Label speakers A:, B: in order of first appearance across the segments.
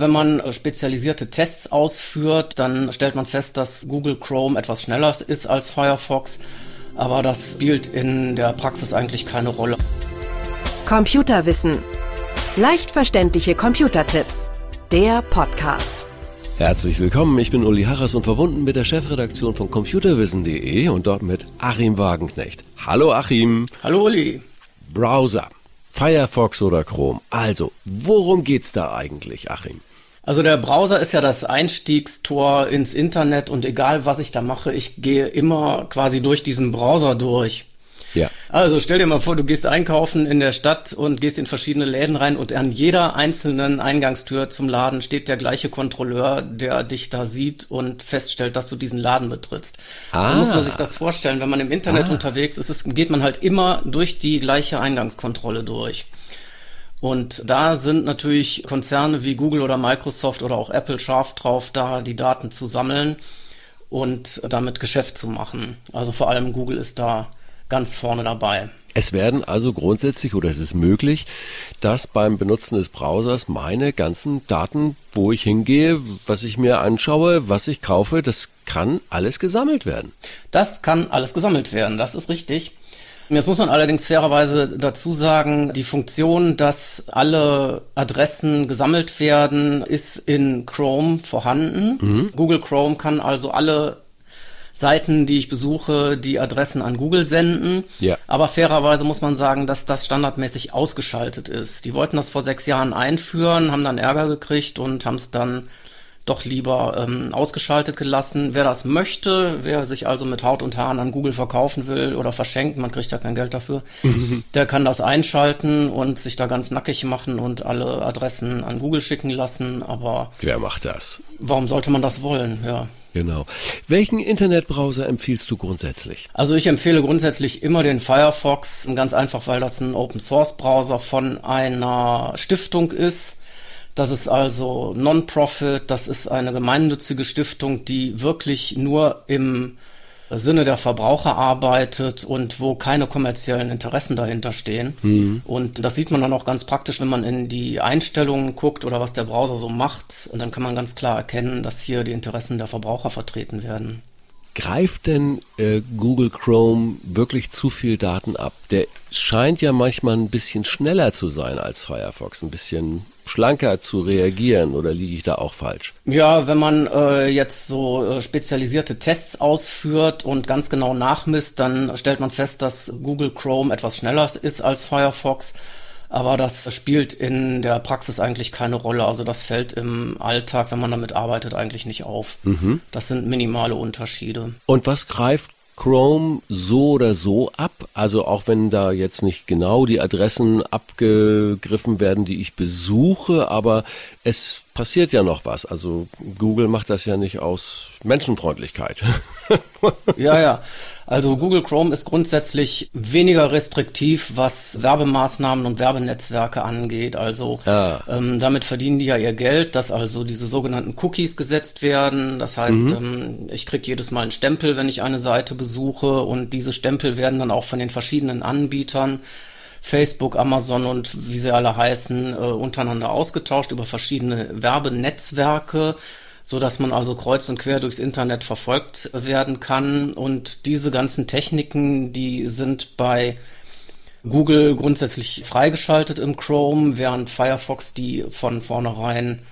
A: Wenn man äh, spezialisierte Tests ausführt, dann stellt man fest, dass Google Chrome etwas schneller ist als Firefox, aber das spielt in der Praxis eigentlich keine Rolle.
B: Computerwissen. Leicht verständliche Computertipps. Der Podcast.
C: Herzlich willkommen, ich bin Uli Harras und verbunden mit der Chefredaktion von computerwissen.de und dort mit Achim Wagenknecht. Hallo Achim.
A: Hallo Uli.
C: Browser. Firefox oder Chrome. Also, worum geht's da eigentlich, Achim?
A: Also der Browser ist ja das Einstiegstor ins Internet und egal was ich da mache, ich gehe immer quasi durch diesen Browser durch. Ja. Also stell dir mal vor, du gehst einkaufen in der Stadt und gehst in verschiedene Läden rein und an jeder einzelnen Eingangstür zum Laden steht der gleiche Kontrolleur, der dich da sieht und feststellt, dass du diesen Laden betrittst. Ah. So muss man sich das vorstellen. Wenn man im Internet ah. unterwegs ist, ist, geht man halt immer durch die gleiche Eingangskontrolle durch. Und da sind natürlich Konzerne wie Google oder Microsoft oder auch Apple scharf drauf, da die Daten zu sammeln und damit Geschäft zu machen. Also vor allem Google ist da ganz vorne dabei.
C: Es werden also grundsätzlich oder es ist möglich, dass beim Benutzen des Browsers meine ganzen Daten, wo ich hingehe, was ich mir anschaue, was ich kaufe, das kann alles gesammelt werden.
A: Das kann alles gesammelt werden, das ist richtig. Jetzt muss man allerdings fairerweise dazu sagen, die Funktion, dass alle Adressen gesammelt werden, ist in Chrome vorhanden. Mhm. Google Chrome kann also alle Seiten, die ich besuche, die Adressen an Google senden. Ja. Aber fairerweise muss man sagen, dass das standardmäßig ausgeschaltet ist. Die wollten das vor sechs Jahren einführen, haben dann Ärger gekriegt und haben es dann doch lieber ähm, ausgeschaltet gelassen. Wer das möchte, wer sich also mit Haut und Haaren an Google verkaufen will oder verschenkt, man kriegt ja kein Geld dafür, der kann das einschalten und sich da ganz nackig machen und alle Adressen an Google schicken lassen. Aber
C: wer macht das?
A: Warum sollte man das wollen? Ja.
C: Genau. Welchen Internetbrowser empfiehlst du grundsätzlich?
A: Also ich empfehle grundsätzlich immer den Firefox, ganz einfach, weil das ein Open Source Browser von einer Stiftung ist. Das ist also Non-Profit, das ist eine gemeinnützige Stiftung, die wirklich nur im Sinne der Verbraucher arbeitet und wo keine kommerziellen Interessen dahinter stehen. Mhm. Und das sieht man dann auch ganz praktisch, wenn man in die Einstellungen guckt oder was der Browser so macht. Und dann kann man ganz klar erkennen, dass hier die Interessen der Verbraucher vertreten werden.
C: Greift denn äh, Google Chrome wirklich zu viel Daten ab? Der scheint ja manchmal ein bisschen schneller zu sein als Firefox, ein bisschen schlanker zu reagieren oder liege ich da auch falsch?
A: Ja, wenn man äh, jetzt so äh, spezialisierte Tests ausführt und ganz genau nachmisst, dann stellt man fest, dass Google Chrome etwas schneller ist als Firefox. Aber das spielt in der Praxis eigentlich keine Rolle. Also das fällt im Alltag, wenn man damit arbeitet, eigentlich nicht auf. Mhm. Das sind minimale Unterschiede.
C: Und was greift Chrome so oder so ab. Also auch wenn da jetzt nicht genau die Adressen abgegriffen werden, die ich besuche, aber es passiert ja noch was. Also Google macht das ja nicht aus Menschenfreundlichkeit.
A: ja, ja. Also Google Chrome ist grundsätzlich weniger restriktiv, was Werbemaßnahmen und Werbenetzwerke angeht. Also ah. ähm, damit verdienen die ja ihr Geld, dass also diese sogenannten Cookies gesetzt werden. Das heißt, mhm. ähm, ich kriege jedes Mal einen Stempel, wenn ich eine Seite besuche und diese Stempel werden dann auch von den verschiedenen Anbietern Facebook, Amazon und wie sie alle heißen, äh, untereinander ausgetauscht über verschiedene Werbenetzwerke so dass man also kreuz und quer durchs Internet verfolgt werden kann. Und diese ganzen Techniken, die sind bei Google grundsätzlich freigeschaltet im Chrome, während Firefox die von vornherein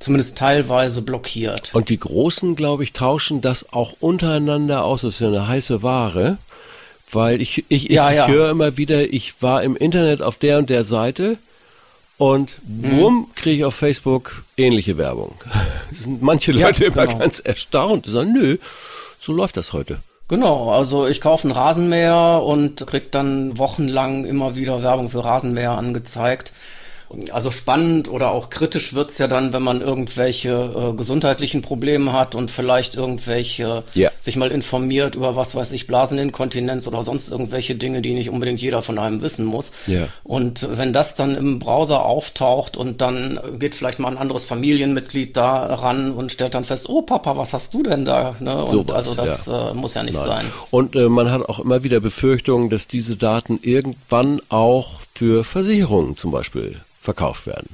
A: zumindest teilweise blockiert.
C: Und die Großen, glaube ich, tauschen das auch untereinander aus. Das ist ja eine heiße Ware. Weil ich, ich, ich ja, ja. höre immer wieder, ich war im Internet auf der und der Seite und bumm, mhm. kriege ich auf Facebook ähnliche Werbung. Das sind manche Leute ja, genau. immer ganz erstaunt. Die sagen, nö, so läuft das heute.
A: Genau, also ich kaufe einen Rasenmäher und krieg dann wochenlang immer wieder Werbung für Rasenmäher angezeigt. Also spannend oder auch kritisch wird's ja dann, wenn man irgendwelche äh, gesundheitlichen Probleme hat und vielleicht irgendwelche ja. sich mal informiert über was weiß ich, Blaseninkontinenz oder sonst irgendwelche Dinge, die nicht unbedingt jeder von einem wissen muss. Ja. Und wenn das dann im Browser auftaucht und dann geht vielleicht mal ein anderes Familienmitglied da ran und stellt dann fest, oh Papa, was hast du denn da? Ne? Und so was, also das ja. äh, muss ja nicht Nein. sein.
C: Und äh, man hat auch immer wieder Befürchtungen, dass diese Daten irgendwann auch für Versicherungen zum Beispiel verkauft werden.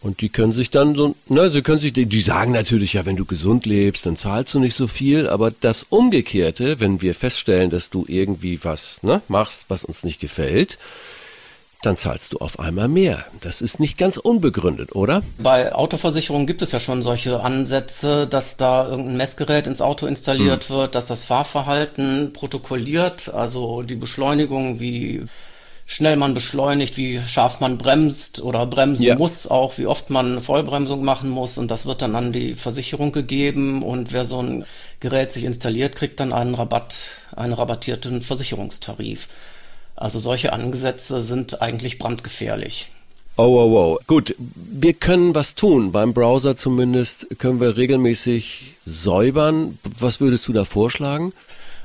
C: Und die können sich dann so, ne, sie können sich, die sagen natürlich ja, wenn du gesund lebst, dann zahlst du nicht so viel, aber das Umgekehrte, wenn wir feststellen, dass du irgendwie was, ne, machst, was uns nicht gefällt, dann zahlst du auf einmal mehr. Das ist nicht ganz unbegründet, oder?
A: Bei Autoversicherungen gibt es ja schon solche Ansätze, dass da irgendein Messgerät ins Auto installiert hm. wird, dass das Fahrverhalten protokolliert, also die Beschleunigung, wie schnell man beschleunigt, wie scharf man bremst oder bremsen ja. muss, auch wie oft man Vollbremsung machen muss und das wird dann an die Versicherung gegeben und wer so ein Gerät sich installiert, kriegt dann einen Rabatt, einen rabattierten Versicherungstarif. Also solche Ansätze sind eigentlich brandgefährlich.
C: Oh, oh, oh. Gut, wir können was tun. Beim Browser zumindest können wir regelmäßig säubern. Was würdest du da vorschlagen?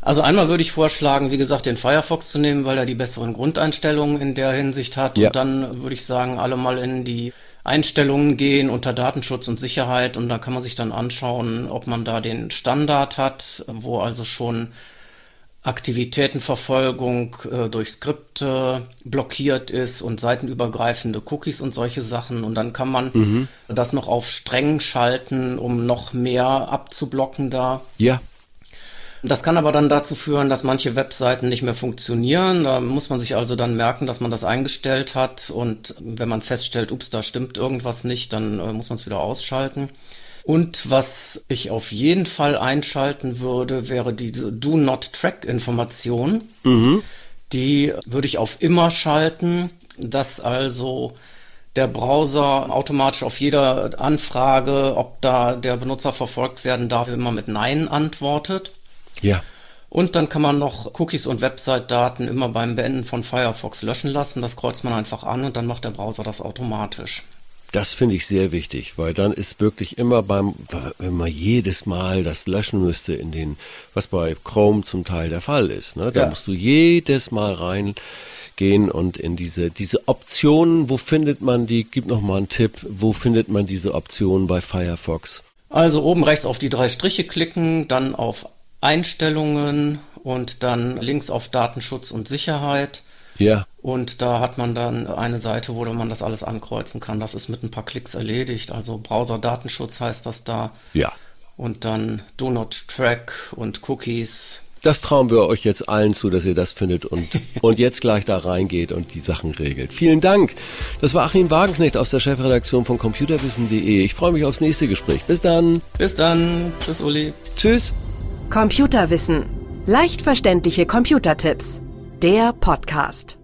A: Also einmal würde ich vorschlagen, wie gesagt, den Firefox zu nehmen, weil er die besseren Grundeinstellungen in der Hinsicht hat. Ja. Und dann würde ich sagen, alle mal in die Einstellungen gehen unter Datenschutz und Sicherheit und da kann man sich dann anschauen, ob man da den Standard hat, wo also schon Aktivitätenverfolgung äh, durch Skripte blockiert ist und seitenübergreifende Cookies und solche Sachen. Und dann kann man mhm. das noch auf streng schalten, um noch mehr abzublocken da.
C: Ja.
A: Das kann aber dann dazu führen, dass manche Webseiten nicht mehr funktionieren. Da muss man sich also dann merken, dass man das eingestellt hat. Und wenn man feststellt, ups, da stimmt irgendwas nicht, dann äh, muss man es wieder ausschalten. Und was ich auf jeden Fall einschalten würde, wäre diese Do Not Track Information. Mhm. Die würde ich auf immer schalten, dass also der Browser automatisch auf jede Anfrage, ob da der Benutzer verfolgt werden darf, immer mit Nein antwortet.
C: Ja.
A: Und dann kann man noch Cookies und Website-Daten immer beim Beenden von Firefox löschen lassen. Das kreuzt man einfach an und dann macht der Browser das automatisch.
C: Das finde ich sehr wichtig, weil dann ist wirklich immer beim, wenn man jedes Mal das löschen müsste in den, was bei Chrome zum Teil der Fall ist, ne? Da ja. musst du jedes Mal reingehen und in diese, diese Optionen, wo findet man die, gib noch mal einen Tipp, wo findet man diese Optionen bei Firefox?
A: Also oben rechts auf die drei Striche klicken, dann auf Einstellungen und dann links auf Datenschutz und Sicherheit.
C: Ja.
A: Und da hat man dann eine Seite, wo man das alles ankreuzen kann. Das ist mit ein paar Klicks erledigt. Also Browser-Datenschutz heißt das da.
C: Ja.
A: Und dann Do Not Track und Cookies.
C: Das trauen wir euch jetzt allen zu, dass ihr das findet und, und jetzt gleich da reingeht und die Sachen regelt. Vielen Dank. Das war Achim Wagenknecht aus der Chefredaktion von computerwissen.de. Ich freue mich aufs nächste Gespräch. Bis dann.
A: Bis dann. Tschüss, Uli.
C: Tschüss.
B: Computerwissen. Leicht verständliche Computertipps. Der Podcast.